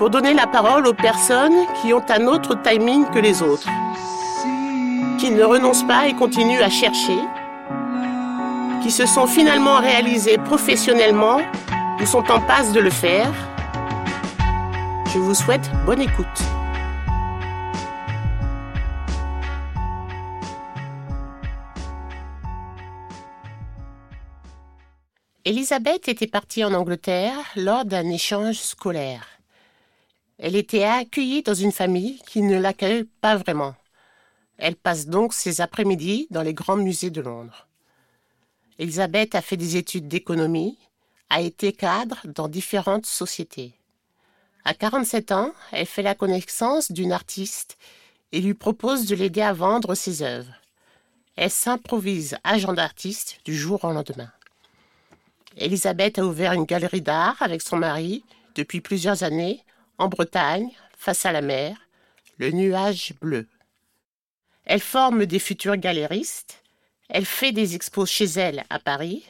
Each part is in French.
pour donner la parole aux personnes qui ont un autre timing que les autres, qui ne renoncent pas et continuent à chercher, qui se sont finalement réalisées professionnellement ou sont en passe de le faire. Je vous souhaite bonne écoute. Elisabeth était partie en Angleterre lors d'un échange scolaire. Elle était accueillie dans une famille qui ne l'accueille pas vraiment. Elle passe donc ses après-midi dans les grands musées de Londres. Elisabeth a fait des études d'économie, a été cadre dans différentes sociétés. À 47 ans, elle fait la connaissance d'une artiste et lui propose de l'aider à vendre ses œuvres. Elle s'improvise agent d'artiste du jour au lendemain. Elisabeth a ouvert une galerie d'art avec son mari depuis plusieurs années en Bretagne, face à la mer, le nuage bleu. Elle forme des futurs galéristes, elle fait des expos chez elle à Paris,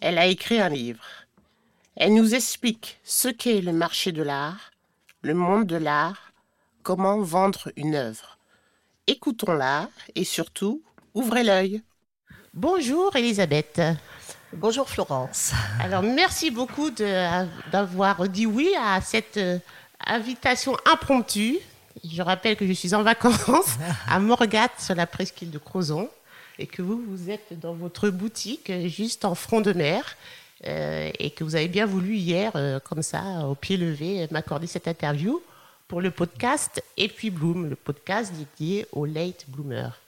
elle a écrit un livre. Elle nous explique ce qu'est le marché de l'art, le monde de l'art, comment vendre une œuvre. Écoutons-la et surtout, ouvrez l'œil. Bonjour Elisabeth. Bonjour Florence. Alors merci beaucoup d'avoir dit oui à cette euh, invitation impromptue. Je rappelle que je suis en vacances à Morgat sur la presqu'île de Crozon et que vous, vous êtes dans votre boutique juste en front de mer euh, et que vous avez bien voulu hier, euh, comme ça, au pied levé, m'accorder cette interview pour le podcast Et puis Bloom, le podcast dédié aux late bloomers.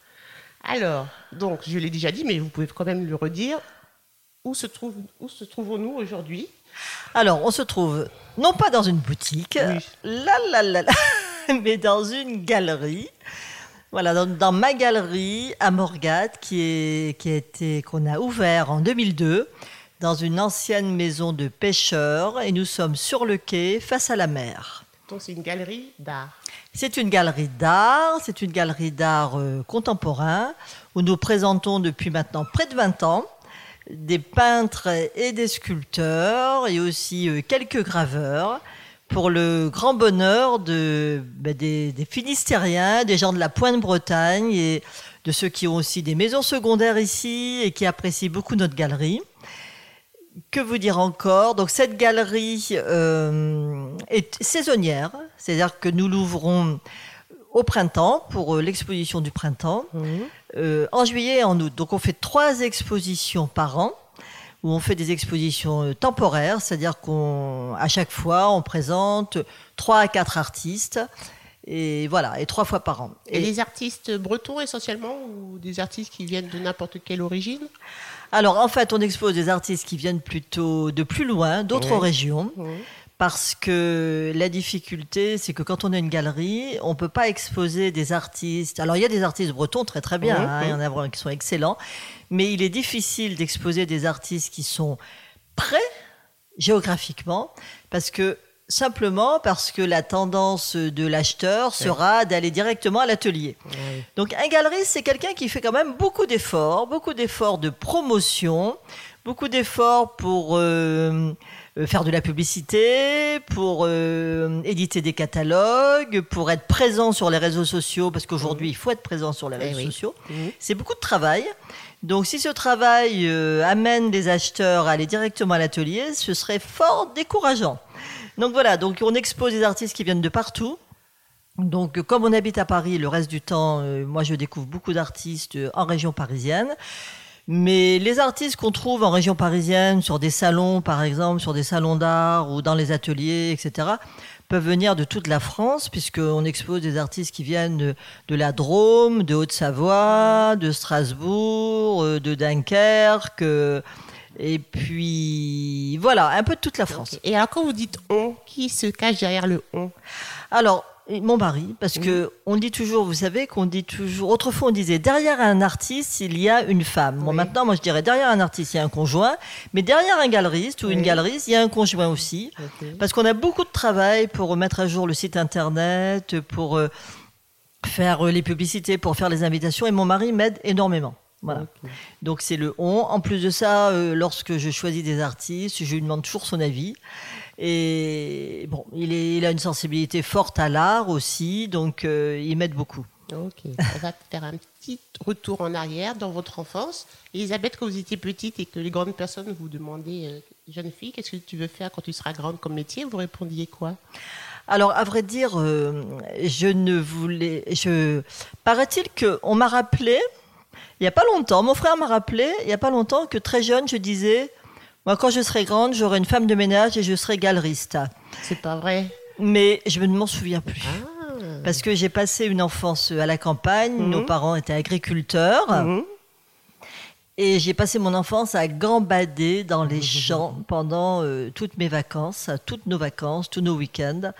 Alors, donc, je l'ai déjà dit, mais vous pouvez quand même le redire où se, trouve, où se trouvons-nous aujourd'hui? Alors, on se trouve non pas dans une boutique, mais dans une galerie. Voilà, dans, ma galerie à Morgat, qui, est, qui a été, qu'on a ouvert en 2002, dans une ancienne maison de pêcheurs, et nous sommes sur le quai, face à la mer. Donc c'est une galerie d'art. C'est une galerie d'art, c'est une galerie d'art euh, contemporain, où nous présentons depuis maintenant près de 20 ans des peintres et des sculpteurs et aussi euh, quelques graveurs pour le grand bonheur ben, des, Finistériens, des gens de la Pointe-Bretagne et de ceux qui ont aussi des maisons secondaires ici et qui apprécient beaucoup notre galerie. Que vous dire encore? Donc cette galerie euh, est saisonnière, c'est-à-dire que nous l'ouvrons au printemps pour euh, l'exposition du printemps, mmh. Euh, en juillet et en août. Donc on fait trois expositions par an où on fait des expositions euh, temporaires, c'est-à-dire qu'à chaque fois on présente trois à quatre artistes et voilà, et trois fois par an. Et, les artistes bretons essentiellement ou des artistes qui viennent de n'importe quelle origine? Alors en fait, on expose des artistes qui viennent plutôt de plus loin, d'autres régions parce que la difficulté, c'est que quand on a une galerie, on ne peut pas exposer des artistes. Alors, il y a des artistes bretons très très bien, hein, il y en a qui sont excellents, mais il est difficile d'exposer des artistes qui sont prêts géographiquement, parce que simplement parce que la tendance de l'acheteur sera d'aller directement à l'atelier. Donc un galeriste, c'est quelqu'un qui fait quand même beaucoup d'efforts, beaucoup d'efforts de promotion, beaucoup d'efforts pour... Euh, faire de la publicité, pour euh, éditer des catalogues, pour être présent sur les réseaux sociaux, parce qu'aujourd'hui, il faut être présent sur les eh réseaux sociaux. Mhm. C'est beaucoup de travail. Donc, si ce travail euh, amène des acheteurs à aller directement à l'atelier, ce serait fort décourageant. Donc voilà, donc on expose des artistes qui viennent de partout. Donc, comme on habite à Paris, le reste du temps, euh, moi, je découvre beaucoup d'artistes euh, en région parisienne. Mais les artistes qu'on trouve en région parisienne, sur des salons, par exemple, sur des salons d'art ou dans les ateliers, etc., peuvent venir de toute la France, puisqu'on expose des artistes qui viennent de, de la Drôme, de Haute-Savoie, de Strasbourg, euh, de Dunkerque. euh, Et puis, voilà, un peu de toute la France. Et alors, quand vous dites on, qui se cache derrière le on? Alors, mon mari, parce que on dit toujours, vous savez qu'on dit toujours, autrefois on disait derrière un artiste il y a une femme. Bon, Oui. maintenant moi je dirais derrière un artiste il y a un conjoint, mais derrière un galeriste ou une galeriste il y a un conjoint aussi, parce qu'on a beaucoup de travail pour mettre à jour le site internet, pour euh, faire euh, les publicités, pour faire les invitations, et mon mari m'aide énormément. Voilà. Donc c'est le on. En plus de ça, euh, lorsque je choisis des artistes, je lui demande toujours son avis. Et bon, il, est, il a une sensibilité forte à l'art aussi, donc euh, il m'aide beaucoup. Ok, on va faire un petit retour en arrière dans votre enfance. Elisabeth, quand vous étiez petite et que les grandes personnes vous demandaient, euh, jeune fille, qu'est-ce que tu veux faire quand tu seras grande comme métier, vous répondiez quoi? Alors, à vrai dire, euh, je ne voulais. Je... Paraît-il qu'on m'a rappelé, il n'y a pas longtemps, mon frère m'a rappelé, il n'y a pas longtemps, que très jeune, je disais Moi, quand je serai grande, j'aurai une femme de ménage et je serai galeriste. C'est pas vrai Mais je ne m'en souviens plus. Ah. Parce que j'ai passé une enfance à la campagne, Mhm. nos parents étaient agriculteurs, Mhm. et j'ai passé mon enfance à gambader dans les champs pendant euh, toutes mes vacances, toutes nos vacances, tous nos week-ends.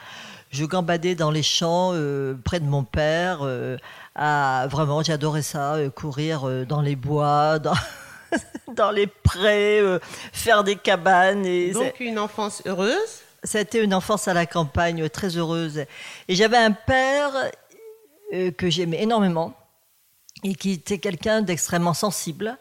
Je gambadais dans les champs euh, près de mon père. euh, à, vraiment, j'adorais ça, courir dans les bois, dans, dans les prés, euh, faire des cabanes. Et Donc une enfance heureuse c'était une enfance à la campagne très heureuse. Et j'avais un père euh, que j'aimais énormément et qui était quelqu'un d'extrêmement sensible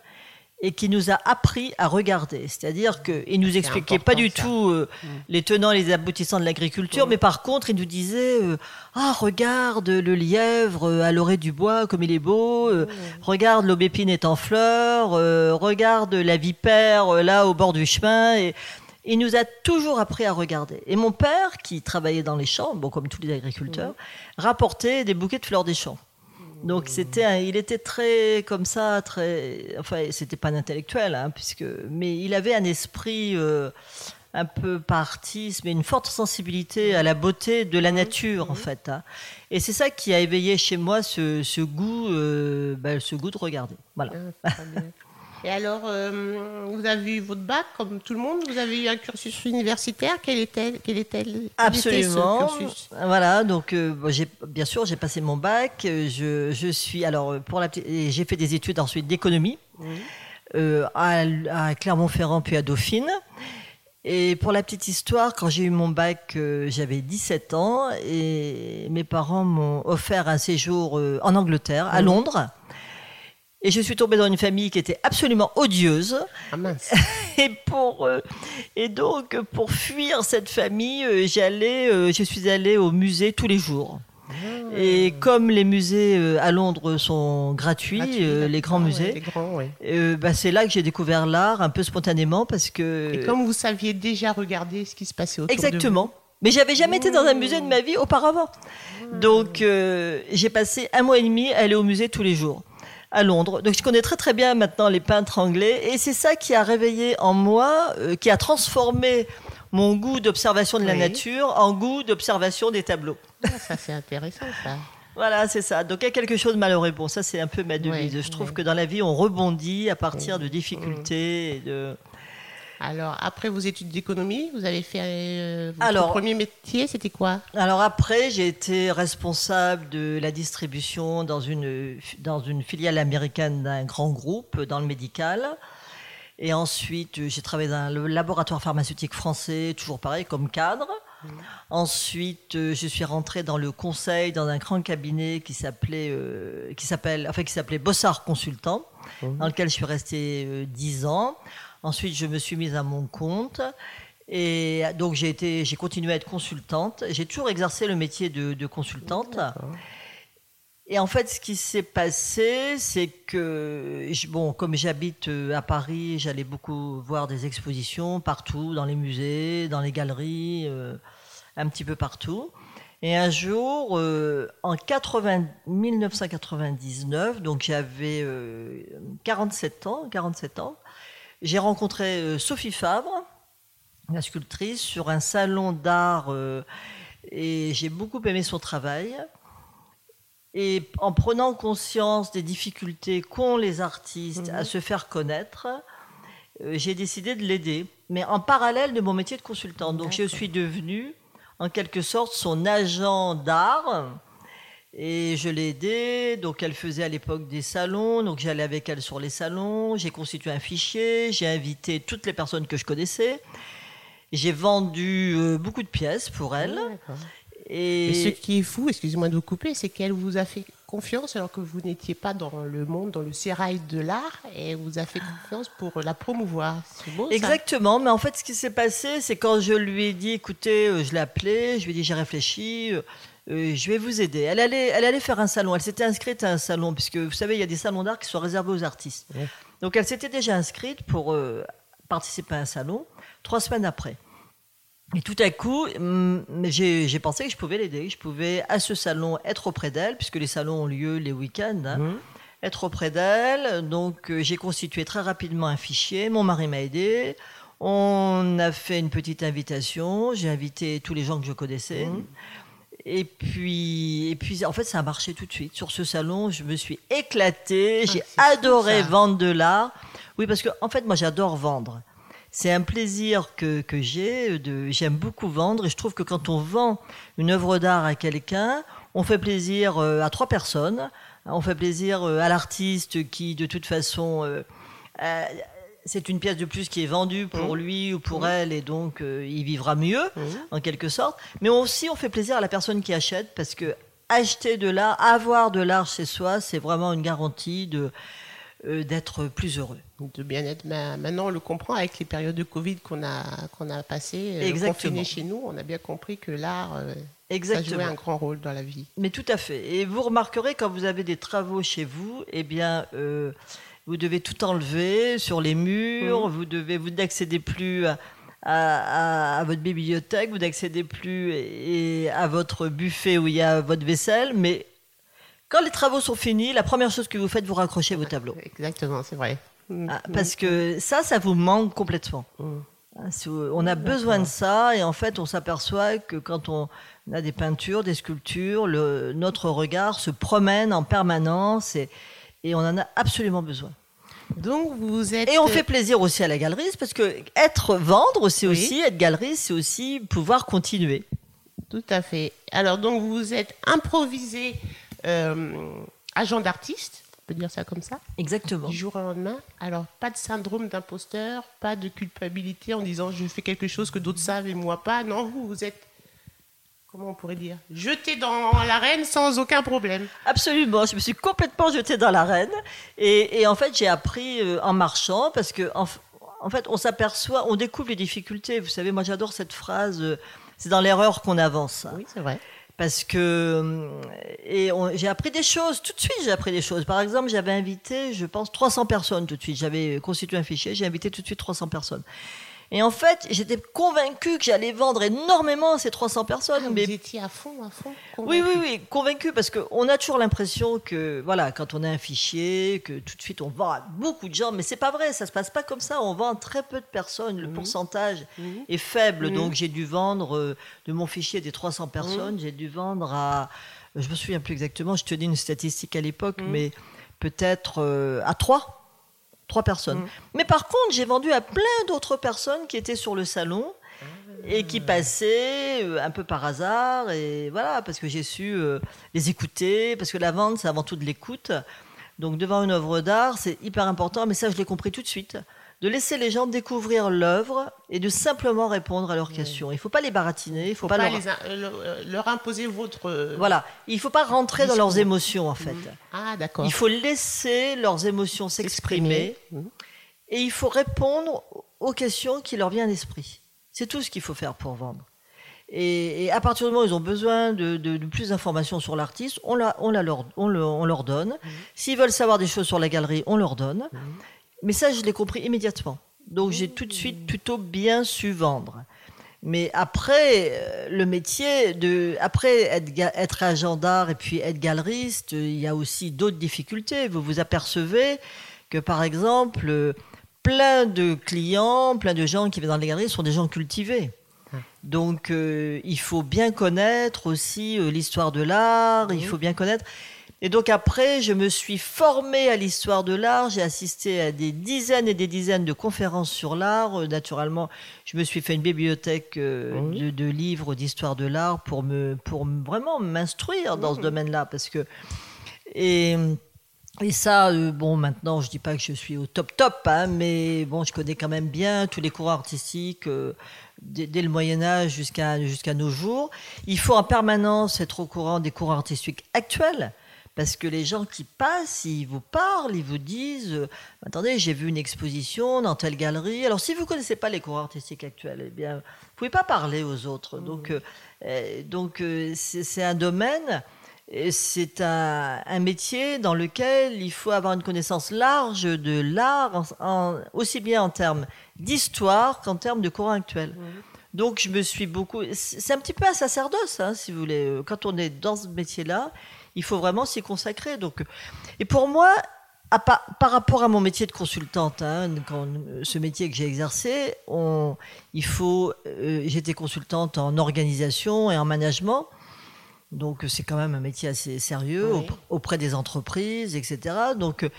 et qui nous a appris à regarder. C'est-à-dire qu'il nous expliquait pas du ça. tout euh, les tenants et les aboutissants de l'agriculture, mais par contre, il nous disait euh, Ah, regarde le lièvre euh, à l'orée du bois, comme il est beau, euh, regarde l'aubépine est en fleurs, euh, regarde la vipère là au bord du chemin. Et, il nous a toujours appris à regarder. Et mon père, qui travaillait dans les champs, bon, comme tous les agriculteurs, rapportait des bouquets de fleurs des champs. Donc c'était, un- il était très comme ça, très, enfin c'était pas un intellectuel, hein, puisque, mais il avait un esprit euh, un peu partiste, mais une forte sensibilité à la beauté de la nature en fait. hein. Et c'est ça qui a éveillé chez moi ce, ce goût, euh, ben, ce goût de regarder. Voilà. Ah. Et alors, euh, vous avez eu votre bac comme tout le monde Vous avez eu un cursus universitaire Quel était, quel était, quel était Absolument. ce cursus? Voilà, donc euh, bien sûr, j'ai passé mon bac. euh, Je, je suis alors pour la j'ai fait des études ensuite d'économie euh, à, à Clermont-Ferrand puis à Dauphine. Et pour la petite histoire, quand j'ai eu mon bac, euh, j'avais 17 ans et mes parents m'ont offert un séjour euh, en Angleterre, à Londres. Et je suis tombée dans une famille qui était absolument odieuse. Ah mince. Et, pour, euh, et donc, pour fuir cette famille, euh, j'allais, euh, je suis allée au musée tous les jours. Et comme les musées à Londres sont gratuits, Gratuit, les grands musées, ouais. euh, bah, c'est là que j'ai découvert l'art un peu spontanément parce que. Et comme vous saviez déjà regarder ce qui se passait autour de vous. Exactement. Mais j'avais jamais été dans un musée de ma vie auparavant. Donc euh, j'ai passé un mois et demi à aller au musée tous les jours à Londres. Donc je connais très très bien maintenant les peintres anglais et c'est ça qui a réveillé en moi, euh, qui a transformé mon goût d'observation de la Oui. nature en goût d'observation des tableaux. Ah, ça, c'est intéressant, ça. Voilà, c'est ça. Donc il y a quelque chose de malheureux. Bon, ça c'est un peu ma devise. Je trouve que dans la vie, on rebondit à partir de difficultés. Et de... Alors, après vos études d'économie, vous avez fait euh, votre Alors- premier métier, c'était quoi? Alors après, j'ai été responsable de la distribution dans une, dans une filiale américaine d'un grand groupe dans le médical. Et ensuite, euh, j'ai travaillé dans le laboratoire pharmaceutique français, toujours pareil, comme cadre. Ensuite, euh, je suis rentrée dans le conseil dans un grand cabinet qui s'appelait, euh, qui s'appelle, enfin qui s'appelait Bossard Consultant, dans lequel je suis restée euh, dix ans. Ensuite, je me suis mise à mon compte. Et donc, j'ai été, j'ai continué à être consultante. J'ai toujours exercé le métier de, de consultante. Et en fait, ce qui s'est passé, c'est que, bon, comme j'habite euh, à Paris, j'allais beaucoup voir des expositions partout, dans les musées, dans les galeries. euh, un petit peu partout. Et un jour, euh, en 80, 1999, donc j'avais 47 ans, 47 ans, j'ai rencontré Sophie Fabre, la sculptrice, sur un salon d'art et j'ai beaucoup aimé son travail. Et en prenant conscience des difficultés qu'ont les artistes à mhm. se faire connaître, euh, j'ai décidé de l'aider, mais en parallèle de mon métier de consultant. Donc je suis devenue, en quelque sorte, son agent d'art. Et je l'ai aidée. Donc elle faisait à l'époque des salons. Donc j'allais avec elle sur les salons. J'ai constitué un fichier. J'ai invité toutes les personnes que je connaissais. J'ai vendu euh, beaucoup de pièces pour elle. Et... ce qui est fou, excusez-moi de vous couper, c'est qu'elle vous a fait confiance alors que vous n'étiez pas dans le monde, dans le sérail de l'art, et vous a fait confiance pour la promouvoir. C'est beau. Exactement, mais en fait, ce qui s'est passé, c'est quand je lui ai dit, écoutez, euh, je l'ai appelé, je lui ai dit, j'ai réfléchi. Euh, je vais vous aider. Elle allait, elle allait faire un salon. Elle s'était inscrite à un salon, puisque vous savez, il y a des salons d'art qui sont réservés aux artistes. Donc elle s'était déjà inscrite pour participer à un salon trois semaines après. Et tout à coup, mm, j'ai pensé que je pouvais l'aider. Je pouvais, à ce salon, être auprès d'elle, puisque les salons ont lieu les week-ends. Hein. Mmh. Être auprès d'elle. Donc, euh, j'ai constitué très rapidement un fichier. Mon mari m'a aidé. On a fait une petite invitation. J'ai invité tous les gens que je connaissais. Mmh. Et puis, et puis, en fait, ça a marché tout de suite. Sur ce salon, je me suis éclatée. Ah, j'ai adoré vendre de l'art. Oui, parce que, en fait, moi, j'adore vendre c'est un plaisir que, que j'ai. J'aime beaucoup vendre et je trouve que quand on vend une œuvre d'art à quelqu'un, on fait plaisir euh, à trois personnes. On fait plaisir euh, à l'artiste qui, de toute façon, euh, c'est une pièce de plus qui est vendue pour mmh. lui ou pour mmh. elle et donc il vivra mieux, mmh. en quelque sorte. Mais aussi, on fait plaisir à la personne qui achète parce que acheter de l'art, avoir de l'art chez soi, c'est vraiment une garantie de d'être plus heureux de bien-être. Maintenant, on le comprend avec les périodes de Covid qu'on a, qu'on a passées, euh, confinées chez nous. On a bien compris que l'art euh, a joué un grand rôle dans la vie. Mais tout à fait. Et vous remarquerez, quand vous avez des travaux chez vous, eh bien, euh, vous devez tout enlever sur les murs, mmh. vous devez vous n'accédez plus à, votre bibliothèque, vous n'accédez plus et, à votre buffet où il y a votre vaisselle, mais quand les travaux sont finis, la première chose que vous faites, vous raccrochez vos tableaux. Exactement, c'est vrai. Mm. Ah, parce que ça, ça vous manque complètement. Mm. On a besoin de ça et en fait, on s'aperçoit que quand on a des peintures, des sculptures, notre regard se promène en permanence et, on en a absolument besoin. Donc vous êtes et on fait plaisir aussi à la galerie parce que être vendre, c'est aussi être galerie, c'est aussi pouvoir continuer. Tout à fait. Alors donc vous êtes improvisé euh, agent d'artiste peut dire ça comme ça Exactement. Du jour au lendemain. Alors, pas de syndrome d'imposteur, pas de culpabilité en disant je fais quelque chose que d'autres savent et moi pas. Non, vous, vous êtes, comment on pourrait dire, jeté dans l'arène sans aucun problème. Absolument, je me suis complètement jeté dans l'arène. Et, en fait, j'ai appris euh, en marchant parce que, en, fait, on s'aperçoit, on découvre les difficultés. Vous savez, moi j'adore cette phrase, euh, c'est dans l'erreur qu'on avance. Oui, c'est vrai parce que euh, et j'ai appris des choses tout de suite j'ai appris des choses par exemple j'avais invité je pense 300 personnes tout de suite j'avais constitué un fichier j'ai invité tout de suite 300 personnes et en fait, j'étais convaincu que j'allais vendre énormément à ces 300 personnes. Ah, mais... Vous étiez à fond, à fond Oui, oui, oui, convaincu parce qu'on a toujours l'impression que, voilà, quand on a un fichier, que tout de suite on vend à beaucoup de gens, mais c'est pas vrai, ça se passe pas comme ça. On vend à très peu de personnes, le mhm. pourcentage mhm. est faible. Donc j'ai dû vendre euh, de mon fichier des 300 personnes, j'ai dû vendre à, je me souviens plus exactement, je te dis une statistique à l'époque, mais peut-être euh, à 3 Trois personnes. Mm. Mais par contre, j'ai vendu à plein d'autres personnes qui étaient sur le salon et qui passaient euh, un peu par hasard. Et voilà, parce que j'ai su euh, les écouter, parce que la vente, c'est avant tout de l'écoute. Donc devant une œuvre d'art, c'est hyper important, mais ça, je l'ai compris tout de suite de laisser les gens découvrir l'œuvre et de simplement répondre à leurs questions. Il ne faut pas les baratiner, il faut, pas, leur... Leur... imposer votre... Euh, voilà, il ne faut pas rentrer dans leurs émotions en fait. Mhm. Ah d'accord. Il faut laisser leurs émotions s'exprimer mhm. et il faut répondre aux questions qui leur viennent à l'esprit. C'est tout ce qu'il faut faire pour vendre. Et, à partir du moment où ils ont besoin de, plus d'informations sur l'artiste, on, la, on, la leur, on, leur donne. Mhm. S'ils veulent savoir des choses sur la galerie, on leur donne. Mais ça, je l'ai compris immédiatement. Donc j'ai tout de suite plutôt bien su vendre. Mais après, euh, le métier de, après être, être agent d'art et puis être galeriste, euh, il y a aussi d'autres difficultés. Vous vous apercevez que, par exemple, euh, plein de clients, plein de gens qui viennent dans les galeries sont des gens cultivés. Donc, euh, il faut bien connaître aussi l'histoire de l'art, il faut bien connaître. Et donc après, je me suis formée à l'histoire de l'art. J'ai assisté à des dizaines et des dizaines de conférences sur l'art. Euh, naturellement, je me suis fait une bibliothèque euh, de, de livres d'histoire de l'art pour me, pour vraiment m'instruire dans ce domaine-là, parce que et et ça, euh, bon, maintenant, je dis pas que je suis au top top, hein, mais bon, je connais quand même bien tous les courants artistiques euh, dès, dès le Moyen Âge jusqu'à jusqu'à nos jours. Il faut en permanence être au courant des courants artistiques actuels. Parce que les gens qui passent, ils vous parlent, ils vous disent euh, Attendez, j'ai vu une exposition dans telle galerie. Alors, si vous ne connaissez pas les courants artistiques actuels, eh bien, vous ne pouvez pas parler aux autres. Donc, euh, euh, donc euh, c'est un domaine, c'est un, un métier dans lequel il faut avoir une connaissance large de l'art, aussi bien en termes d'histoire qu'en termes de courant actuel. Donc, je me suis beaucoup. C'est un petit peu un sacerdoce, hein, si vous voulez. Quand on est dans ce métier-là, il faut vraiment s'y consacrer. Donc, et pour moi, à par rapport à mon métier de consultante, hein, quand, euh, ce métier que j'ai exercé, on, il faut. euh, J'étais consultante en organisation et en management. Donc, c'est quand même un métier assez sérieux Oui. aupr- auprès des entreprises, etc. Donc,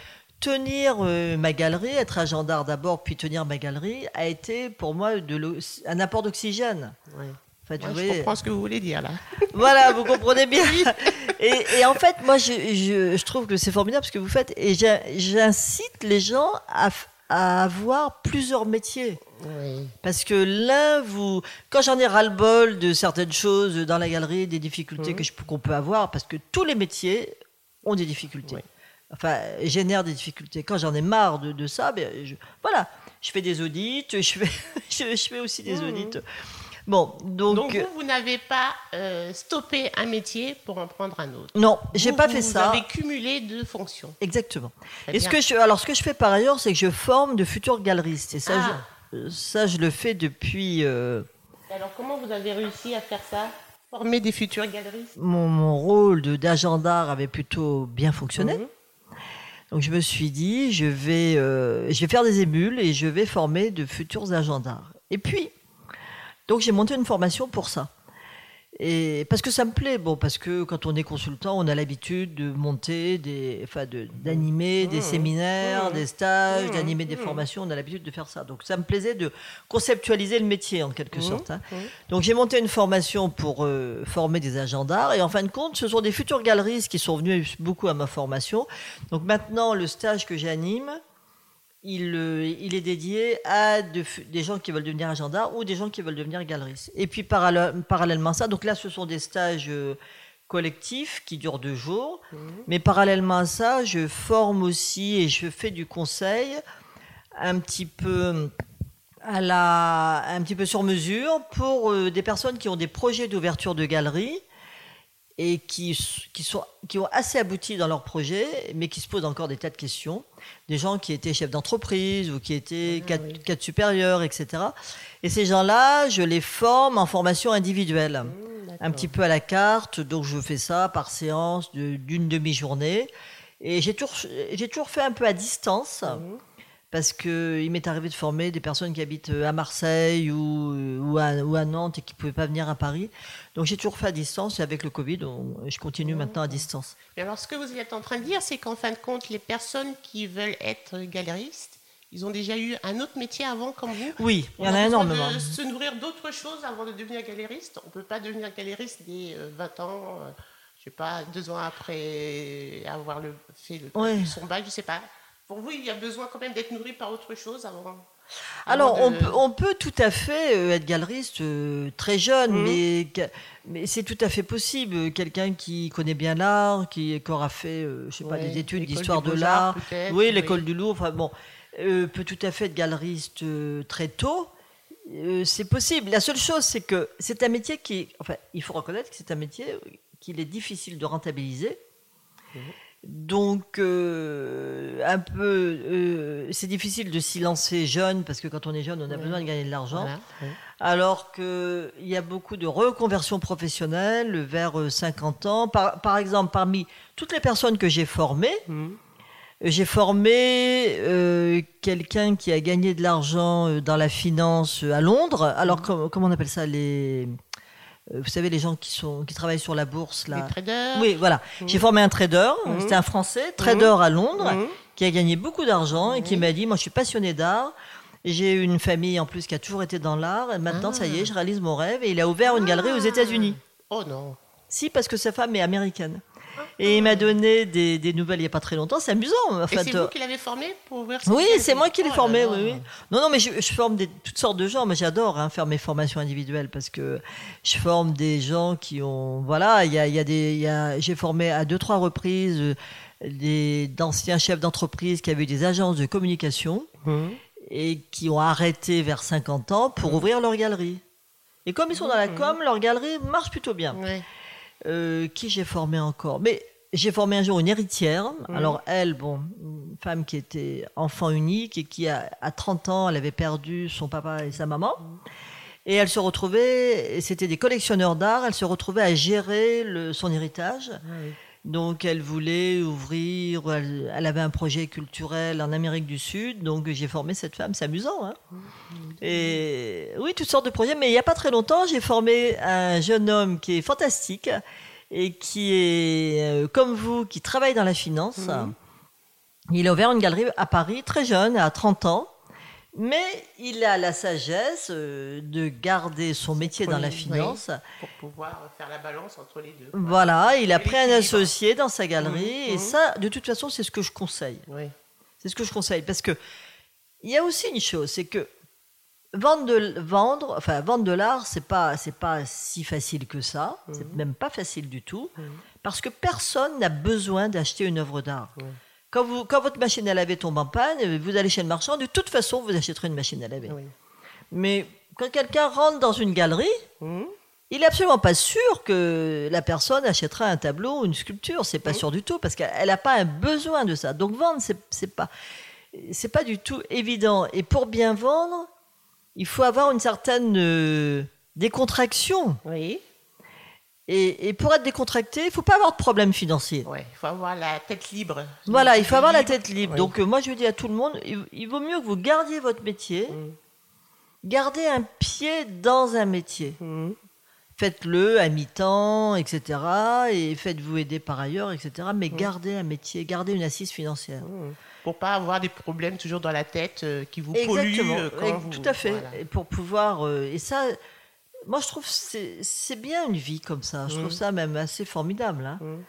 tenir euh, ma galerie, être agent d'art d'abord, puis tenir ma galerie, a été pour moi de un apport d'oxygène. Ouais. Je comprends ce que vous voulez dire là. voilà, vous comprenez bien. Et, et en fait, moi, je, je- je trouve que c'est formidable ce que vous faites. Et j'incite les gens à, avoir plusieurs métiers. Oui. Parce que l'un, vous. Quand j'en ai ras-le-bol de certaines choses dans la galerie, des difficultés Mhm. que qu'on peut avoir, parce que tous les métiers ont des difficultés. Oui. Enfin, génèrent des difficultés. Quand j'en ai marre de, de ça, ben, je, voilà, je fais des audits, je fais, je, je fais aussi des Mhm. audits. Bon, donc. Donc, vous, vous n'avez pas euh, stoppé un métier pour en prendre un autre. non, j'ai pas vous fait ça. Vous avez cumulé deux fonctions. Exactement. Et ce que je, alors, ce que je fais par ailleurs, c'est que je forme de futurs galeristes. Et ça, Ah. je, ça je le fais depuis. euh, Alors, comment vous avez réussi à faire ça? Former des futurs galeristes? mon, mon rôle de- d'agent d'art avait plutôt bien fonctionné. Mhm. Donc je me suis dit, je vais, euh, je vais faire des émules et je vais former de futurs agents d'art. Et puis, donc j'ai monté une formation pour ça. Et parce que ça me plaît, bon, parce que quand on est consultant, on a l'habitude de monter des, enfin, de- d'animer des Mmh. séminaires, Mmh. des stages, Mmh. d'animer des formations. On a l'habitude de faire ça. Donc ça me plaisait de conceptualiser le métier en quelque sorte. hein. Donc j'ai monté une formation pour euh, former des agents d'art et en fin de compte, ce sont des futurs galeristes qui sont venus beaucoup à ma formation. Donc maintenant, le stage que j'anime, il, euh, il est dédié à de des gens qui veulent devenir agents d'art ou des gens qui veulent devenir galeristes. Et puis parallè- parallèlement à ça, donc là, ce sont des stages euh, collectifs qui durent deux jours. Mais parallèlement à ça, je forme aussi et je fais du conseil un petit peu à la, un petit peu sur mesure pour euh, des personnes qui ont des projets d'ouverture de galeries et qui, qui, sont, qui ont assez abouti dans leur projet, mais qui se posent encore des tas de questions. Des gens qui étaient chefs d'entreprise ou qui étaient Ah, cadres, oui. cadres supérieurs, etc. Et ces gens-là, je les forme en formation individuelle Mmh, un petit peu à la carte. Donc, je fais ça par séance de- d'une demi-journée. Et j'ai toujours, j'ai toujours fait un peu à distance. Mhm. Parce qu'il m'est arrivé de former des personnes qui habitent euh, à Marseille ou, ou, à, ou à Nantes et qui ne pouvaient pas venir à Paris. Donc j'ai toujours fait à distance et avec le Covid, on- je continue maintenant à distance. Mais alors, ce que vous êtes en train de dire, c'est qu'en fin de compte, les personnes qui veulent être galéristes, ils ont déjà eu un autre métier avant, comme vous? Oui, il y en a énormément. de se nourrir d'autres choses avant de devenir galériste. On ne peut pas devenir galériste dès euh, 20 ans, euh, je sais pas, deux ans après avoir le, fait le, Ouais. son bac, je sais pas. Pour vous, il y a besoin quand même d'être nourri par autre chose avant. Alors, on peut, on peut tout à fait euh, être galeriste euh, très jeune, Mhm. mais, mais c'est tout à fait possible. Quelqu'un qui connaît bien l'art, qui, qui aura fait, euh, je sais pas, des études d'histoire de l'art, oui, l'école du Louvre, enfin bon, euh, peut tout à fait être galeriste très tôt. Euh, c'est possible. La seule chose, c'est que c'est un métier qui, enfin, il faut reconnaître que c'est un métier qu'il est difficile de rentabiliser. Donc, euh, un peu, euh, c'est difficile de s'y lancer jeune, parce que quand on est jeune, on a Oui. besoin de gagner de l'argent. Voilà, oui. Alors qu'il y a beaucoup de reconversions professionnelles vers euh, 50 ans. Par, par exemple, parmi toutes les personnes que j'ai formées, euh, j'ai formé euh, quelqu'un qui a gagné de l'argent euh, dans la finance euh, à Londres. Alors, com- comment on appelle ça les, euh, Vous savez, les gens qui, sont, qui travaillent sur la bourse, là. Les traders. Oui, voilà. J'ai formé un trader, Mhm. c'était un Français, trader à Londres, Mhm. qui a gagné beaucoup d'argent et qui m'a dit, moi je suis passionné d'art, j'ai une famille en plus qui a toujours été dans l'art, et maintenant ça y est, je réalise mon rêve, et il a ouvert une galerie aux Ah. États-Unis. Oh non. Si, parce que sa femme est américaine. Et il m'a donné des, des nouvelles il n'y a pas très longtemps, c'est amusant. En Et c'est vous qui l'avez formé pour ouvrir Oui, c'est moi qui l'ai Oh formé, oui, oui. Non, non, mais je, je forme des, toutes sortes de gens. Moi, j'adore hein, faire mes formations individuelles parce que je forme des gens qui ont. Voilà, il y a, il y a des. J'ai formé à deux, trois reprises euh, des d'anciens chefs d'entreprise qui avaient eu des agences de communication Mhm. et qui ont arrêté vers 50 ans pour ouvrir leur galerie. Et comme ils sont dans la com, leur galerie marche plutôt bien. Ouais. Euh, qui j'ai formé encore? Mais j'ai formé un jour une héritière. Alors elle, bon, une femme qui était enfant unique et qui à 30 ans, elle avait perdu son papa et sa maman. Et elle se retrouvait, et c'était des collectionneurs d'art, elle se retrouvait à gérer le- son héritage. oui. Donc elle voulait ouvrir, elle, elle avait un projet culturel en Amérique du Sud, donc j'ai formé cette femme, c'est amusant. Hein et oui, toutes sortes de projets, mais il n'y a pas très longtemps, j'ai formé un jeune homme qui est fantastique et qui est euh, comme vous, qui travaille dans la finance. Il a ouvert une galerie à Paris, très jeune, à 30 ans. Mais il a la sagesse euh, de garder son métier dans la Oui, finance. Pour pouvoir faire la balance entre les deux. Voilà, il a pris un associé dans sa galerie. Mhm, Et mhm. ça, de toute façon, c'est ce que je conseille. Oui. C'est ce que je conseille. Parce que il y a aussi une chose, c'est que vendre de, vendre, enfin, vendre de l'art, c'est pas, c'est pas si facile que ça. C'est même pas facile du tout. Mhm. Parce que personne n'a besoin d'acheter une œuvre d'art. Quand, vous, quand votre machine à laver tombe en panne, vous allez chez le marchand, de toute façon, vous achèterez une machine à laver. Oui. Mais quand quelqu'un rentre dans une galerie, Mhm. il est absolument pas sûr que la personne achètera un tableau ou une sculpture. C'est pas sûr du tout parce qu'elle n'a pas un besoin de ça. Donc vendre, c'est c'est pas, c'est pas du tout évident. Et pour bien vendre, il faut avoir une certaine euh, décontraction. Oui. Et, et pour être décontracté, il faut pas avoir de problème financier. Ouais. Il faut avoir la tête libre. Voilà, il faut avoir la tête libre. Oui. Donc euh, moi je dis à tout le monde, il, il vaut mieux que vous gardiez votre métier, Mhm. gardez un pied dans un métier. Mhm. faites-le à mi-temps, etc. Et faites-vous aider par ailleurs, etc. Mais Mm. gardez un métier, gardez une assise financière. Pour pas avoir des problèmes toujours dans la tête euh, qui vous polluent Exactement, euh, quand Et- vous. tout à fait. voilà. Et pour pouvoir. et ça, moi je trouve que c'est c'est bien une vie comme ça. Je trouve Mm. ça même assez formidable. hein. Mhm.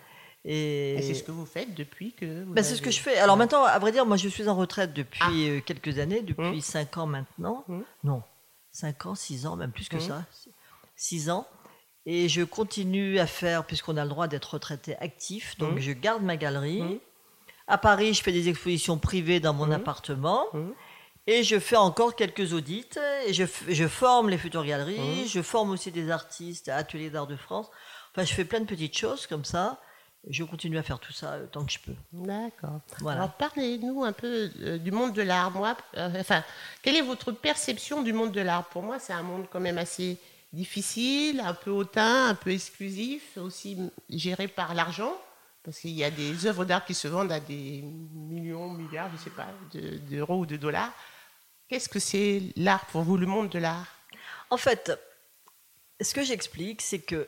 Et, Et c'est ce que vous faites depuis que. vous Ben, c'est ce que je fais. Alors Ouais. maintenant, à vrai dire, moi je suis en retraite depuis Ah. euh, quelques années, depuis Mm. 5 ans maintenant. Mm. Non, 5 ans, 6 ans, même plus que ça. 6 ans. Et je continue à faire, puisqu'on a le droit d'être retraité actif, donc je garde ma galerie. À Paris, je fais des expositions privées dans mon appartement. Et je fais encore quelques audits. Et je, forme les futures galeries. Mm. Je forme aussi des artistes à Atelier d'Art de France. Enfin, je fais plein de petites choses comme ça. Je continue à faire tout ça euh, tant que je peux. D'accord. Voilà. Alors parlez-nous un peu euh, du monde de l'art. Moi, euh, enfin, quelle est votre perception du monde de l'art? Pour moi, c'est un monde quand même assez difficile, un peu hautain, un peu exclusif, aussi géré par l'argent, parce qu'il y a des œuvres d'art qui se vendent à des millions, milliards, je sais pas, de- d'euros ou de dollars. Qu'est-ce que c'est l'art pour vous, le monde de l'art? En fait, ce que j'explique, c'est que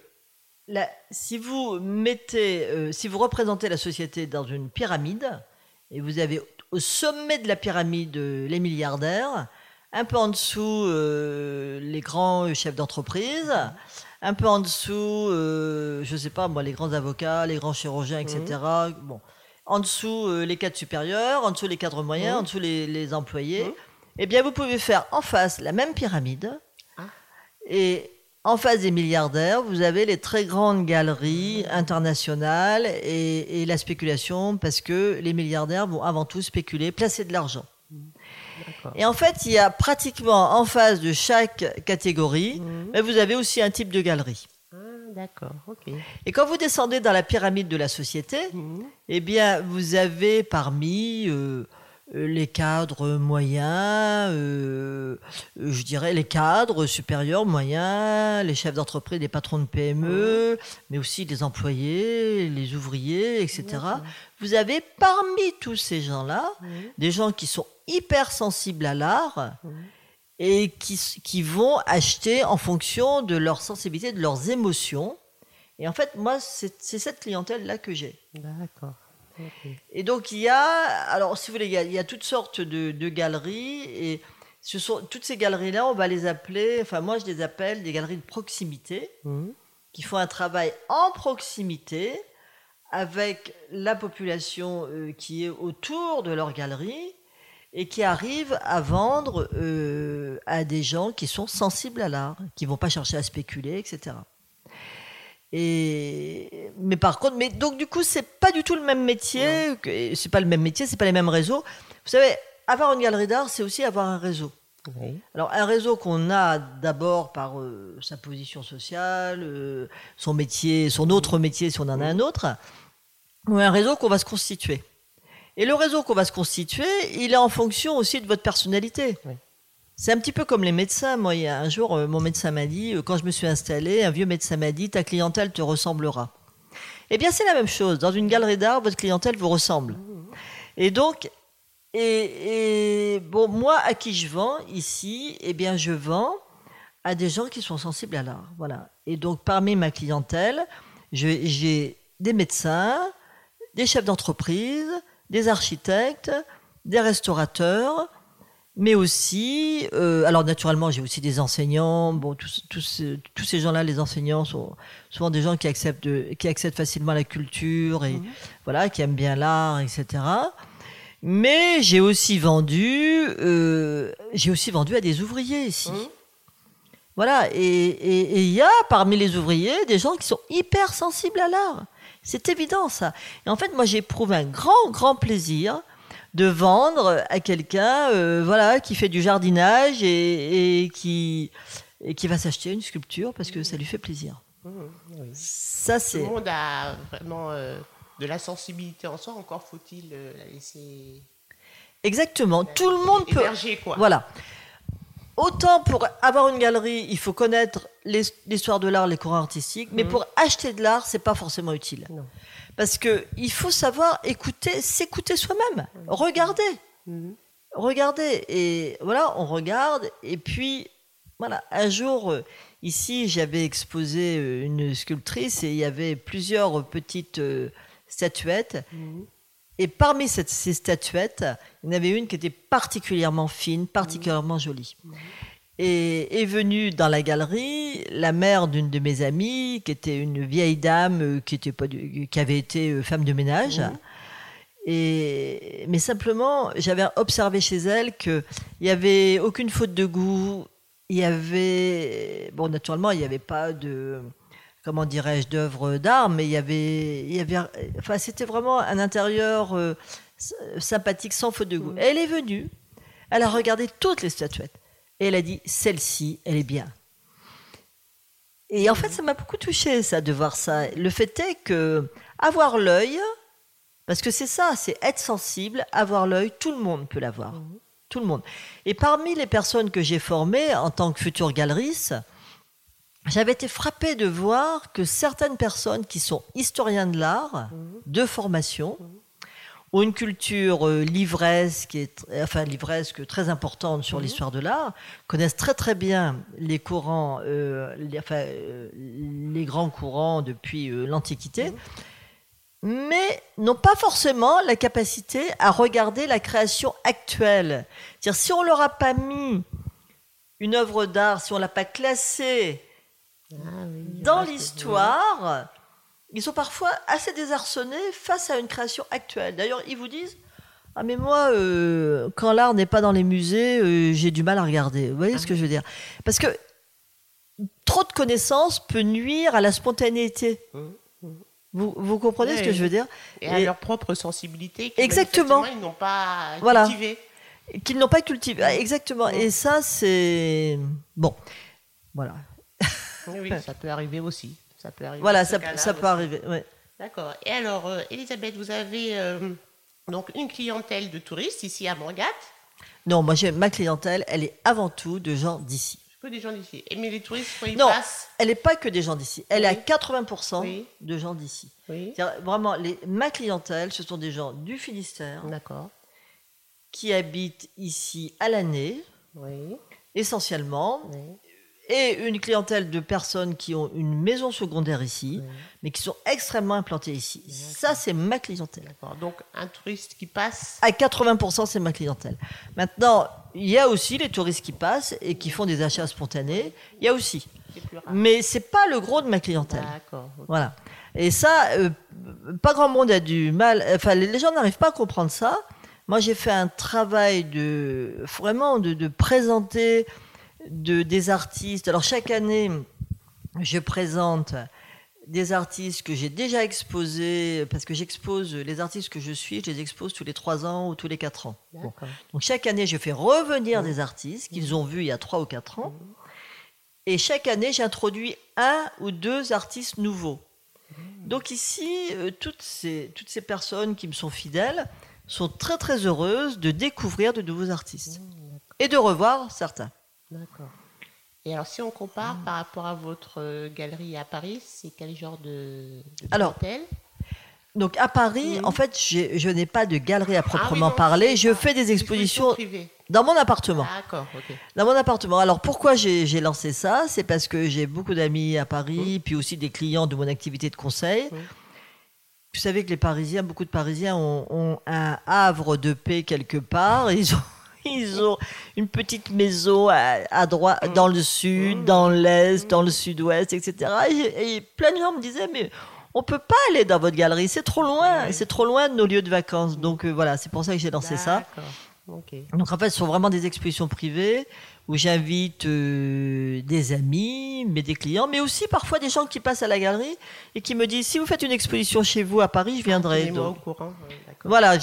la- si vous mettez, euh, si vous représentez la société dans une pyramide, et vous avez au sommet de la pyramide euh, les milliardaires, un peu en dessous euh, les grands chefs d'entreprise, un peu en dessous, je sais pas moi, les grands avocats, les grands chirurgiens, etc. Bon, en dessous les cadres supérieurs, en dessous les cadres moyens, Mhm. en dessous les, les employés. Mhm. Eh bien, vous pouvez faire en face la même pyramide. Ah. Et en face des milliardaires, vous avez les très grandes galeries internationales et, et la spéculation, parce que les milliardaires vont avant tout spéculer, placer de l'argent. Et en fait, il y a pratiquement en face de chaque catégorie, Mhm. mais vous avez aussi un type de galerie. Ah, D'accord, ok. Et quand vous descendez dans la pyramide de la société, Mhm. eh bien, vous avez parmi euh, les cadres moyens, euh, euh, je dirais les cadres supérieurs moyens, les chefs d'entreprise, les patrons de PME, mais aussi les employés, les ouvriers, etc. Vous avez parmi tous ces gens-là des gens qui sont hyper sensibles à l'art et qui, qui vont acheter en fonction de leur sensibilité, de leurs émotions. Et en fait, moi, c'est cette clientèle-là que j'ai. D'accord. Ok. Et donc, il y a, alors, si vous voulez, il y a, il y a toutes sortes de, de galeries. Et ce sont, toutes ces galeries-là, on va les appeler, enfin, moi, je les appelle des galeries de proximité, Mhm. qui font un travail en proximité avec la population euh, qui est autour de leur galerie et qui arrivent à vendre euh, à des gens qui sont sensibles à l'art, qui vont pas chercher à spéculer, etc. Et mais par contre, mais donc du coup, c'est pas du tout le même métier. C'est pas le même métier, c'est pas les mêmes réseaux. Vous savez, avoir une galerie d'art, c'est aussi avoir un réseau. Oui. Alors un réseau qu'on a d'abord par euh, sa position sociale, euh, son métier, son autre métier si on en a un autre, ou un réseau qu'on va se constituer. Et le réseau qu'on va se constituer, il est en fonction aussi de votre personnalité. Oui. C'est un petit peu comme les médecins. Moi, un jour, euh, mon médecin m'a dit, euh, quand je me suis installé, un vieux médecin m'a dit, ta clientèle te ressemblera. Eh bien, c'est la même chose. Dans une galerie d'art, votre clientèle vous ressemble. Et donc, et, et, bon, moi, à qui je vends ici, eh bien, je vends à des gens qui sont sensibles à l'art. Voilà. Et donc, parmi ma clientèle, j'ai des médecins, des chefs d'entreprise, des architectes, des restaurateurs, mais aussi, euh, alors naturellement, j'ai aussi des enseignants. Bon, tous, tous, tous ces gens-là, les enseignants, sont souvent des gens qui acceptent, de- qui acceptent facilement la culture et voilà, qui aiment bien l'art, etc. Mais j'ai aussi vendu, euh, j'ai aussi vendu à des ouvriers ici. Mhm. Voilà, et il y a parmi les ouvriers des gens qui sont hyper sensibles à l'art. C'est évident ça. Et en fait, moi, j'éprouve un grand, grand plaisir de vendre à quelqu'un, euh, voilà, qui fait du jardinage et, et qui et qui va s'acheter une sculpture parce que ça lui fait plaisir. Oui. Ça, Tout c'est le monde a vraiment euh, de la sensibilité en soi, encore faut-il euh, la laisser exactement. Tout le monde peut. quoi. Voilà. Autant pour avoir une galerie, il faut connaître l'his- l'histoire de l'art, les courants artistiques, mais Mhm. pour acheter de l'art, c'est pas forcément utile. Non. Parce que il faut savoir écouter, s'écouter soi-même, regarder, Mhm. regarder. Et voilà, on regarde. Et puis, voilà, un jour, euh, ici, j'avais exposé euh, une sculptrice et il y avait plusieurs petites euh, statuettes. Mhm. Et parmi cette- ces statuettes, il y en avait une qui était particulièrement fine, particulièrement jolie. Et est venue dans la galerie la mère d'une de mes amies, qui était une vieille dame euh, qui, était pas qui avait été euh, femme de ménage. Mhm. Et, mais simplement, j'avais observé chez elle qu'il n'y avait aucune faute de goût. Il y avait. Bon, naturellement, il n'y avait pas de. Comment dirais-je d'œuvres d'art, mais il y avait. Il y avait enfin, c'était vraiment un intérieur euh, sympathique, sans faute de goût. Elle est venue, elle a regardé toutes les statuettes. Et elle a dit celle-ci, elle est bien. Et en fait, ça m'a beaucoup touché, ça, de voir ça. Le fait est que avoir l'œil, parce que c'est ça, c'est être sensible, avoir l'œil, tout le monde peut l'avoir. Tout le monde. Et parmi les personnes que j'ai formées en tant que future galeriste, j'avais été frappée de voir que certaines personnes qui sont historiens de l'art, de formation, ont une culture euh, livresque, et, enfin livresque très importante sur l'histoire de l'art, connaissent très très bien les courants, euh, les, enfin, euh, les grands courants depuis l'Antiquité, mais n'ont pas forcément la capacité à regarder la création actuelle. C'est-à-dire, si on leur a pas mis une œuvre d'art, si on l'a pas classée Ah oui, dans l'histoire, ils sont parfois assez désarçonnés face à une création actuelle. D'ailleurs, ils vous disent Ah, mais moi, euh, quand l'art n'est pas dans les musées, euh, j'ai du mal à regarder. Vous voyez ce que je veux dire? Parce que trop de connaissances peut nuire à la spontanéité. Vous, vous comprenez ce que je veux dire? Et à Et- leur propre sensibilité. Exactement. Ils n'ont pas Voilà. Qu'ils n'ont pas cultivé. Ah, Exactement. Et ça, c'est. Bon. Voilà. Oui, ça peut arriver aussi. Ça peut arriver. Voilà, ça, ça peut arriver. ouais. D'accord. Et alors, euh, Elisabeth, vous avez euh, donc une clientèle de touristes ici à Morgat, Non, moi, ma clientèle, elle est avant tout de gens d'ici. que des gens d'ici. Mais les touristes, quand ils Non, passent, elle n'est pas que des gens d'ici. Elle est à Oui. 80% Oui. de gens d'ici. oui, Vraiment, les, ma clientèle, ce sont des gens du Finistère d'accord, qui habitent ici à l'année, oui, essentiellement, oui, et une clientèle de personnes qui ont une maison secondaire ici, oui. mais qui sont extrêmement implantées ici. Ça, c'est ma clientèle. Donc un touriste qui passe, À 80%, c'est ma clientèle. Maintenant, il y a aussi les touristes qui passent et qui font des achats spontanés. Il y a aussi. Mais c'est pas le gros de ma clientèle. D'accord. Voilà. Et ça, euh, pas grand monde a du mal. Enfin, les les gens n'arrivent pas à comprendre ça. Moi, j'ai fait un travail de vraiment de, de présenter de, des artistes. Alors chaque année, je présente des artistes que j'ai déjà exposés parce que j'expose les artistes que je suis, je les expose tous les trois ans ou tous les quatre ans. Bon. Donc chaque année, je fais revenir des artistes qu'ils ont vus il y a trois ou quatre ans. Et chaque année, j'introduis un ou deux artistes nouveaux. Donc ici, euh, toutes, ces, toutes ces personnes qui me sont fidèles sont très très heureuses de découvrir de nouveaux artistes et de revoir certains. D'accord. Et alors, si on compare par rapport à votre euh, galerie à Paris, c'est quel genre de, de Alors, Donc à Paris, en fait, je n'ai pas de galerie à Ah oui, proprement parler. Je fais des expositions dans mon appartement. D'accord, ok. Dans mon appartement. Alors pourquoi j'ai lancé ça? C'est parce que j'ai beaucoup d'amis à Paris, puis aussi des clients de mon activité de conseil. Vous savez que les Parisiens, beaucoup de Parisiens ont, ont un havre de paix quelque part. Ils ont, ils ont une petite maison à, à droite, dans le sud, dans l'est, dans le sud-ouest, etc. Et, et plein de gens me disaient, mais on peut pas aller dans votre galerie, c'est trop loin, Ouais. c'est trop loin de nos lieux de vacances. Donc euh, voilà, c'est pour ça que j'ai lancé ça. Donc en fait, ce sont vraiment des expositions privées où j'invite euh, des amis, mais des clients, mais aussi parfois des gens qui passent à la galerie et qui me disent si vous faites une exposition chez vous à Paris, je viendrai. Au Donc, courant. Voilà,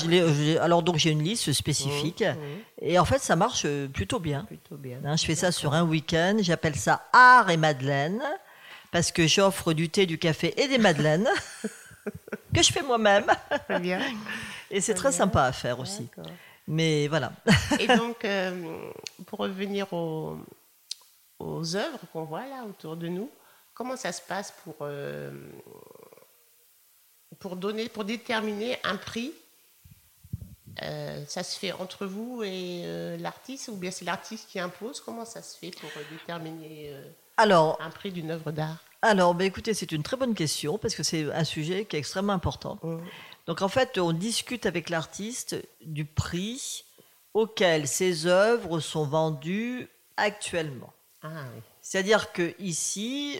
alors donc j'ai une liste spécifique Mhm, et en fait ça marche euh, plutôt bien. Plutôt bien. Hein, je fais ça sur un week-end, j'appelle ça art et madeleine parce que j'offre du thé, du café et des madeleines que je fais moi-même bien. et c'est très sympa à faire aussi. Mais voilà. Et donc, euh, pour revenir aux, aux œuvres qu'on voit là autour de nous, comment ça se passe pour, euh, pour donner, pour déterminer un prix Euh, Ça se fait entre vous et euh, l'artiste, ou bien c'est l'artiste qui impose? Comment ça se fait pour euh, déterminer euh, Alors, un prix d'une œuvre d'art? Alors, bah, écoutez, c'est une très bonne question parce que c'est un sujet qui est extrêmement important. Donc, en fait, on discute avec l'artiste du prix auquel ses œuvres sont vendues actuellement. Ah oui. C'est-à-dire que ici,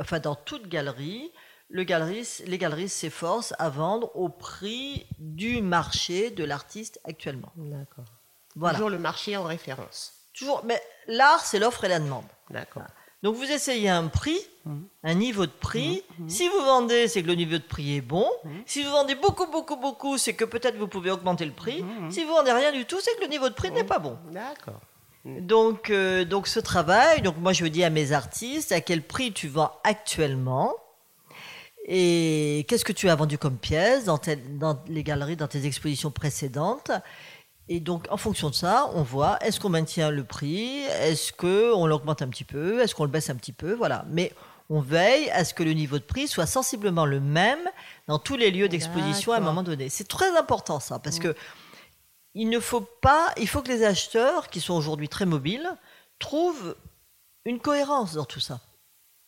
enfin dans toute galerie, le galeriste, les galeristes s'efforcent à vendre au prix du marché de l'artiste actuellement. D'accord. Voilà. Toujours le marché en référence. Toujours, mais l'art, c'est l'offre et la demande. D'accord. Donc vous essayez un prix, Mhm. un niveau de prix. Si vous vendez, c'est que le niveau de prix est bon. Si vous vendez beaucoup, beaucoup, beaucoup, c'est que peut-être vous pouvez augmenter le prix. Si vous vendez rien du tout, c'est que le niveau de prix n'est pas bon. D'accord. Donc, euh, donc ce travail, donc moi je dis à mes artistes à quel prix tu vends actuellement et qu'est-ce que tu as vendu comme pièce dans, tes- dans les galeries, dans tes expositions précédentes? Et donc en fonction de ça, on voit est-ce qu'on maintient le prix, est-ce qu'on l'augmente un petit peu, est-ce qu'on le baisse un petit peu, voilà. Mais on veille à ce que le niveau de prix soit sensiblement le même dans tous les lieux d'exposition à un moment donné. C'est très important ça, parce que il ne faut pas, il faut que les acheteurs, qui sont aujourd'hui très mobiles, trouvent une cohérence dans tout ça.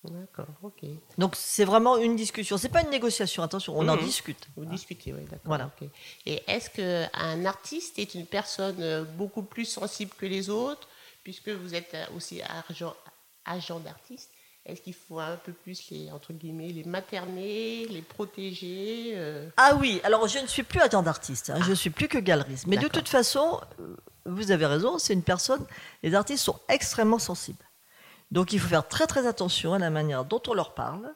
D'accord, ok. Donc c'est vraiment une discussion. C'est pas une négociation. Attention, on en discute. Vous discutez, oui, d'accord. Voilà. Et est-ce qu'un artiste est une personne euh, beaucoup plus sensible que les autres, puisque vous êtes euh, aussi agent, agent d'artiste Est-ce qu'il faut un peu plus les, entre guillemets, les materner, les protéger euh, Ah oui. Alors je ne suis plus agent d'artiste. hein, je suis plus que galeriste. Mais de toute façon, vous avez raison. C'est une personne. Les artistes sont extrêmement sensibles. Donc il faut faire très très attention à la manière dont on leur parle,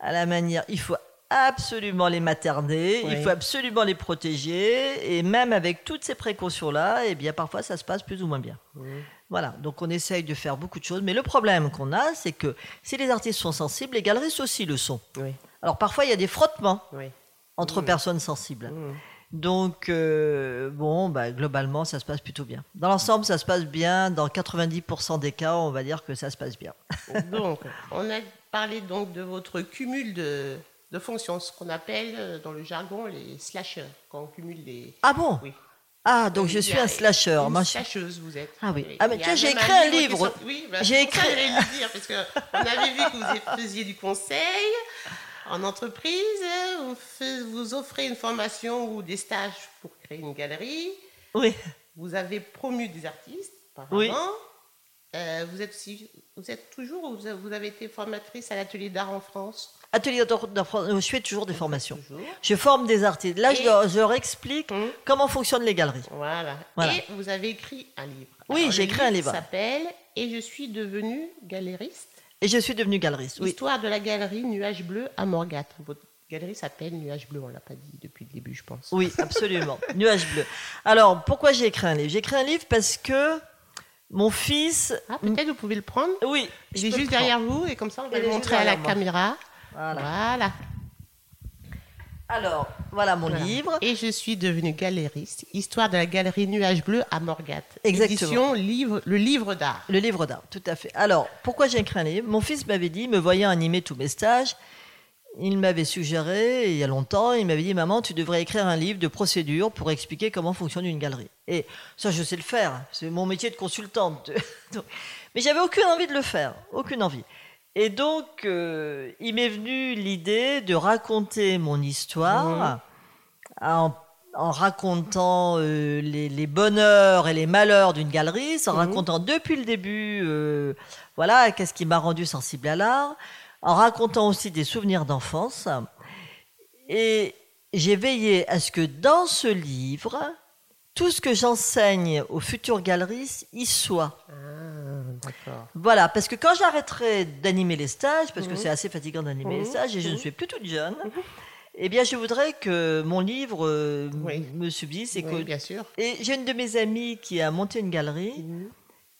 à la manière. Il faut absolument les materner, il faut absolument les protéger, et même avec toutes ces précautions-là, eh bien parfois ça se passe plus ou moins bien. Voilà, donc on essaye de faire beaucoup de choses, mais le problème qu'on a, c'est que si les artistes sont sensibles, les galeristes aussi le sont. Oui, Alors parfois il y a des frottements entre Mmh. personnes sensibles. Donc, euh, bon, bah, globalement, ça se passe plutôt bien. Dans l'ensemble, ça se passe bien. Dans 90% des cas, on va dire que ça se passe bien. Donc, on a parlé donc de votre cumul de, de fonctions, ce qu'on appelle euh, dans le jargon les slashers, quand on cumule les. Ah bon? Oui. Ah, donc je suis un slasher. Une slasheuse, vous êtes. Ah oui. Ah, mais tiens, j'ai écrit un livre. sorti- Oui, bah, J'ai ça écrit- le dire, parce qu'on avait vu que vous faisiez du conseil en entreprise, vous, fais- vous offrez une formation ou des stages pour créer une galerie, Oui. vous avez promu des artistes auparavant. Oui. Euh, vous êtes aussi, vous êtes toujours, ou vous avez- été formatrice à l'atelier d'art en France. Atelier d'or- d'enfant- euh, je fais toujours des formations. Toujours. Je forme des artistes. Là, je leur, je leur explique Hum. comment fonctionnent les galeries. Voilà. Voilà. Et vous avez écrit un livre. Oui, j'ai écrit un livre. s'appelle Et je suis devenue galériste. Et je suis devenue galeriste. Oui. Histoire de la galerie Nuage Bleu à Morgat. Votre galerie s'appelle Nuage Bleu, on l'a pas dit depuis le début, je pense. Oui, absolument. Nuage bleu. Alors, pourquoi j'ai écrit un livre? J'ai écrit un livre parce que mon fils. Ah, peut-être vous pouvez le prendre. Oui, je Il est juste derrière vous et comme ça on va le montrer à la moi. caméra. Voilà. Voilà. Alors, voilà mon Voilà. livre. Et je suis devenue galériste. Histoire de la galerie Nuage Bleu à Morgat. Exactement. Édition livre, le livre d'art. Le livre d'art, tout à fait. Alors, pourquoi j'ai écrit un livre? Mon fils m'avait dit, me voyant animer tous mes stages, il m'avait suggéré, il y a longtemps, il m'avait dit, maman, tu devrais écrire un livre de procédure pour expliquer comment fonctionne une galerie. Et ça, je sais le faire, c'est mon métier de consultante. Mais j'avais aucune envie de le faire, aucune envie. Et donc, euh, il m'est venu l'idée de raconter mon histoire en, en racontant euh, les, les bonheurs et les malheurs d'une galerie, en Mhm. racontant depuis le début, euh, voilà, qu'est-ce qui m'a rendu sensible à l'art, en racontant aussi des souvenirs d'enfance. Et j'ai veillé à ce que dans ce livre, tout ce que j'enseigne aux futurs galeristes y soit. Ah. Voilà, parce que quand j'arrêterai d'animer les stages, parce que Mhm. c'est assez fatigant d'animer les Mhm. stages et je ne Mhm. suis plus toute jeune, eh bien, je voudrais que mon livre euh, Oui. me subsiste et Oui, que. bien sûr. Et j'ai une de mes amies qui a monté une galerie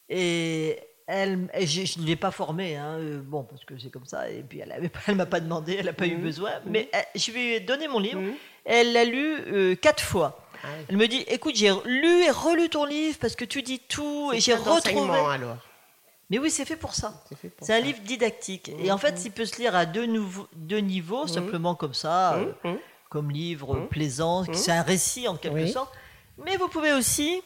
et elle, et je ne l'ai pas formée, hein, euh, bon, parce que c'est comme ça, et puis elle ne m'a pas demandé, elle n'a pas eu besoin, mais elle- je lui ai donné mon livre, elle l'a lu euh, quatre fois. Ah oui. Elle me dit, écoute, j'ai lu et relu ton livre parce que tu dis tout, et j'ai retrouvé... alors. Mais oui, c'est fait pour ça. C'est un livre didactique. Et en fait, il peut se lire à deux, niveaux, simplement comme ça, euh, comme livre plaisant. C'est un récit en quelque Oui. sorte. Mais vous pouvez aussi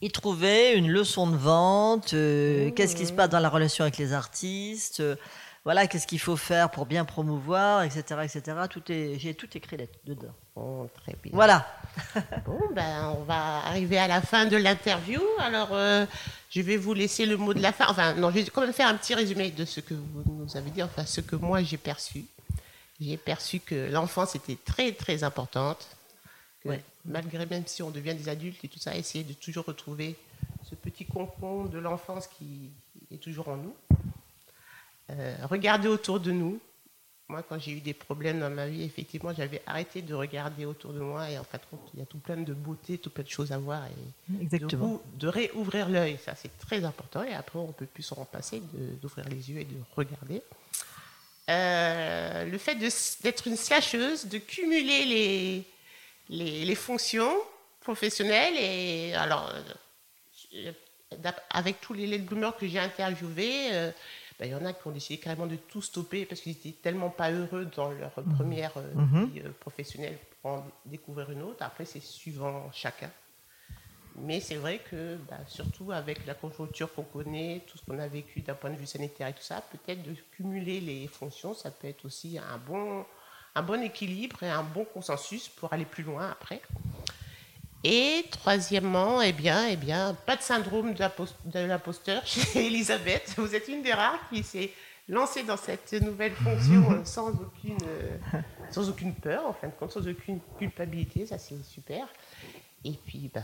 y trouver une leçon de vente, euh, qu'est-ce qui se passe dans la relation avec les artistes, euh, voilà, qu'est-ce qu'il faut faire pour bien promouvoir, etc. etc. Tout est, j'ai tout écrit dedans. Bon, très bien. Voilà. Bon, ben, on va arriver à la fin de l'interview. Alors, euh, je vais vous laisser le mot de la fin. Enfin, non, je vais quand même faire un petit résumé de ce que vous nous avez dit, enfin, ce que moi j'ai perçu. J'ai perçu que l'enfance était très, très importante. Que Ouais. Malgré, même si on devient des adultes et tout ça, essayer de toujours retrouver ce petit concombre de l'enfance qui est toujours en nous. Euh, regarder autour de nous. Moi, quand j'ai eu des problèmes dans ma vie, effectivement, j'avais arrêté de regarder autour de moi et en fin de compte, il y a tout plein de beauté, tout plein de choses à voir et Exactement. de, de réouvrir l'œil. Ça, c'est très important et après, on peut plus s'en passer d'ouvrir les yeux et de regarder. Euh, le fait d'être une slasheuse, de cumuler les, les, les fonctions professionnelles et alors euh, avec tous les late bloomers que j'ai interviewés, euh, ben, il y en a qui ont décidé carrément de tout stopper parce qu'ils étaient tellement pas heureux dans leur première euh, Mhm. vie euh, professionnelle pour en découvrir une autre. Après, c'est suivant chacun. Mais c'est vrai que, bah, surtout avec la conjoncture qu'on connaît, tout ce qu'on a vécu d'un point de vue sanitaire et tout ça, peut-être de cumuler les fonctions, ça peut être aussi un bon, un bon équilibre et un bon consensus pour aller plus loin après. Et troisièmement, eh bien, eh bien, pas de syndrome de l'imposteur chez Elisabeth. Vous êtes une des rares qui s'est lancée dans cette nouvelle fonction euh, sans aucune, euh, sans aucune peur, en fin de compte, sans aucune culpabilité. Ça, c'est super. Et puis, ben,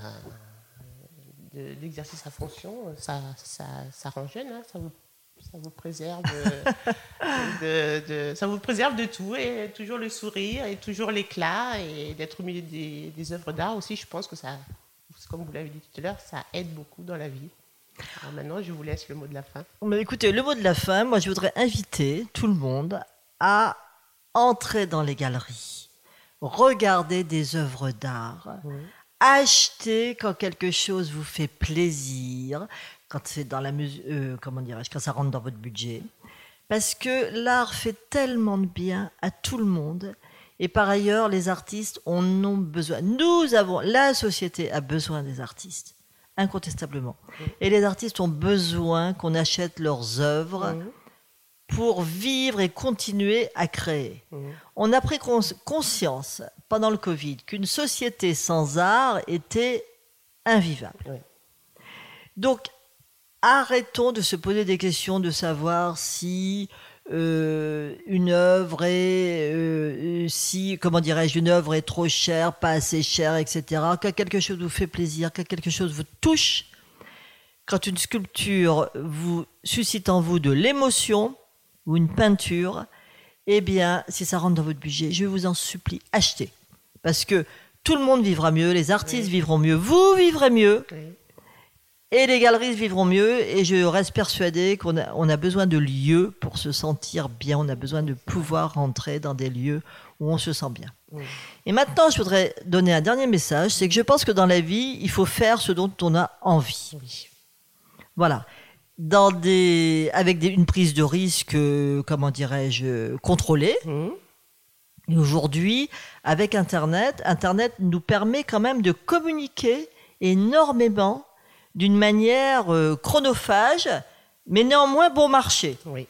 de- d'exercer sa fonction, ça, ça, ça rend jeune. hein. Ça vous Ça vous préserve de, de- ça vous préserve de tout et toujours le sourire et toujours l'éclat et d'être au milieu des, des œuvres d'art aussi. Je pense que ça, comme vous l'avez dit tout à l'heure, ça aide beaucoup dans la vie. Alors maintenant, je vous laisse le mot de la fin. Mais écoutez, le mot de la fin, moi je voudrais inviter tout le monde à entrer dans les galeries, regarder des œuvres d'art, acheter quand quelque chose vous fait plaisir, quand c'est dans la mesure, euh, comment dirais-je, quand ça rentre dans votre budget, parce que l'art fait tellement de bien à tout le monde. Et par ailleurs, les artistes en ont besoin. Nous avons, la société a besoin des artistes, incontestablement. Et les artistes ont besoin qu'on achète leurs œuvres pour vivre et continuer à créer. On a pris cons- conscience pendant le Covid qu'une société sans art était invivable. Donc, arrêtons de se poser des questions de savoir si euh, une œuvre est, euh, si, comment dirais-je, une œuvre est trop chère, pas assez chère, etc. Quand quelque chose vous fait plaisir, quand quelque chose vous touche, quand une sculpture vous suscite en vous de l'émotion ou une peinture, eh bien, si ça rentre dans votre budget, je vous en supplie, achetez. Parce que tout le monde vivra mieux, les artistes vivront mieux, vous vivrez mieux, et les galeries vivront mieux. Et je reste persuadée qu'on a, on a besoin de lieux pour se sentir bien. On a besoin de pouvoir rentrer dans des lieux où on se sent bien. Et maintenant, je voudrais donner un dernier message. C'est que je pense que dans la vie, il faut faire ce dont on a envie. Oui. Voilà. Dans des, avec des- une prise de risque, comment dirais-je, contrôlée. Mhm. Et aujourd'hui, avec Internet, Internet nous permet quand même de communiquer énormément d'une manière euh, chronophage, mais néanmoins bon marché. Oui.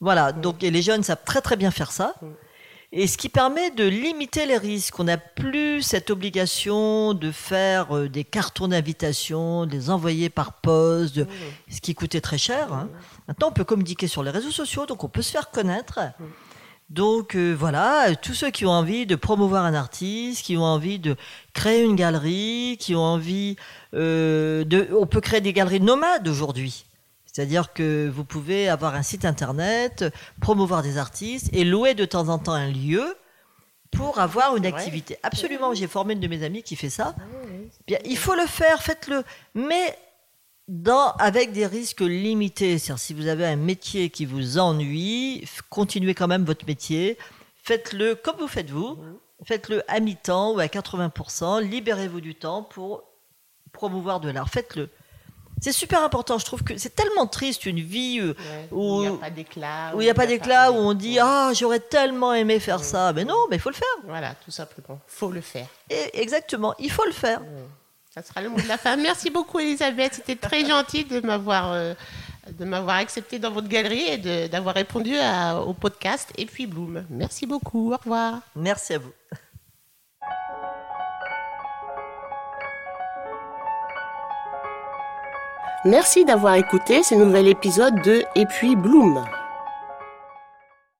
Voilà, donc et les jeunes savent très très bien faire ça. Et ce qui permet de limiter les risques. On n'a plus cette obligation de faire euh, des cartons d'invitation, de les envoyer par poste, de- ce qui coûtait très cher. hein. Maintenant, on peut communiquer sur les réseaux sociaux, donc on peut se faire connaître. Donc euh, voilà, tous ceux qui ont envie de promouvoir un artiste, qui ont envie de créer une galerie, qui ont envie euh, de... On peut créer des galeries nomades aujourd'hui. C'est-à-dire que vous pouvez avoir un site internet, promouvoir des artistes et louer de temps en temps un lieu pour avoir une activité. Absolument, j'ai formé une de mes amies qui fait ça. Bien, il faut le faire, faites-le, mais dans, avec des risques limités. C'est-à-dire, si vous avez un métier qui vous ennuie, continuez quand même votre métier. Faites-le comme vous faites vous. Faites-le à mi-temps ou à 80%. Libérez-vous du temps pour promouvoir de l'art. Faites-le. C'est super important. Je trouve que c'est tellement triste une vie euh, Ouais. Où- il n'y a pas d'éclat. où il n'y a pas d'éclat, où on dit. Ah, j'aurais tellement aimé faire ça. Mais non, mais il faut le faire. Voilà, tout simplement. faut le faire. Et exactement, il faut le faire. Ça sera le mot de la fin. Merci beaucoup, Elisabeth. C'était très gentil de m'avoir euh, de m'avoir accepté dans votre galerie et de- d'avoir répondu à- au podcast Et puis Bloom. Merci beaucoup. Au revoir. Merci à vous. Merci d'avoir écouté ce nouvel épisode de Et puis Bloom.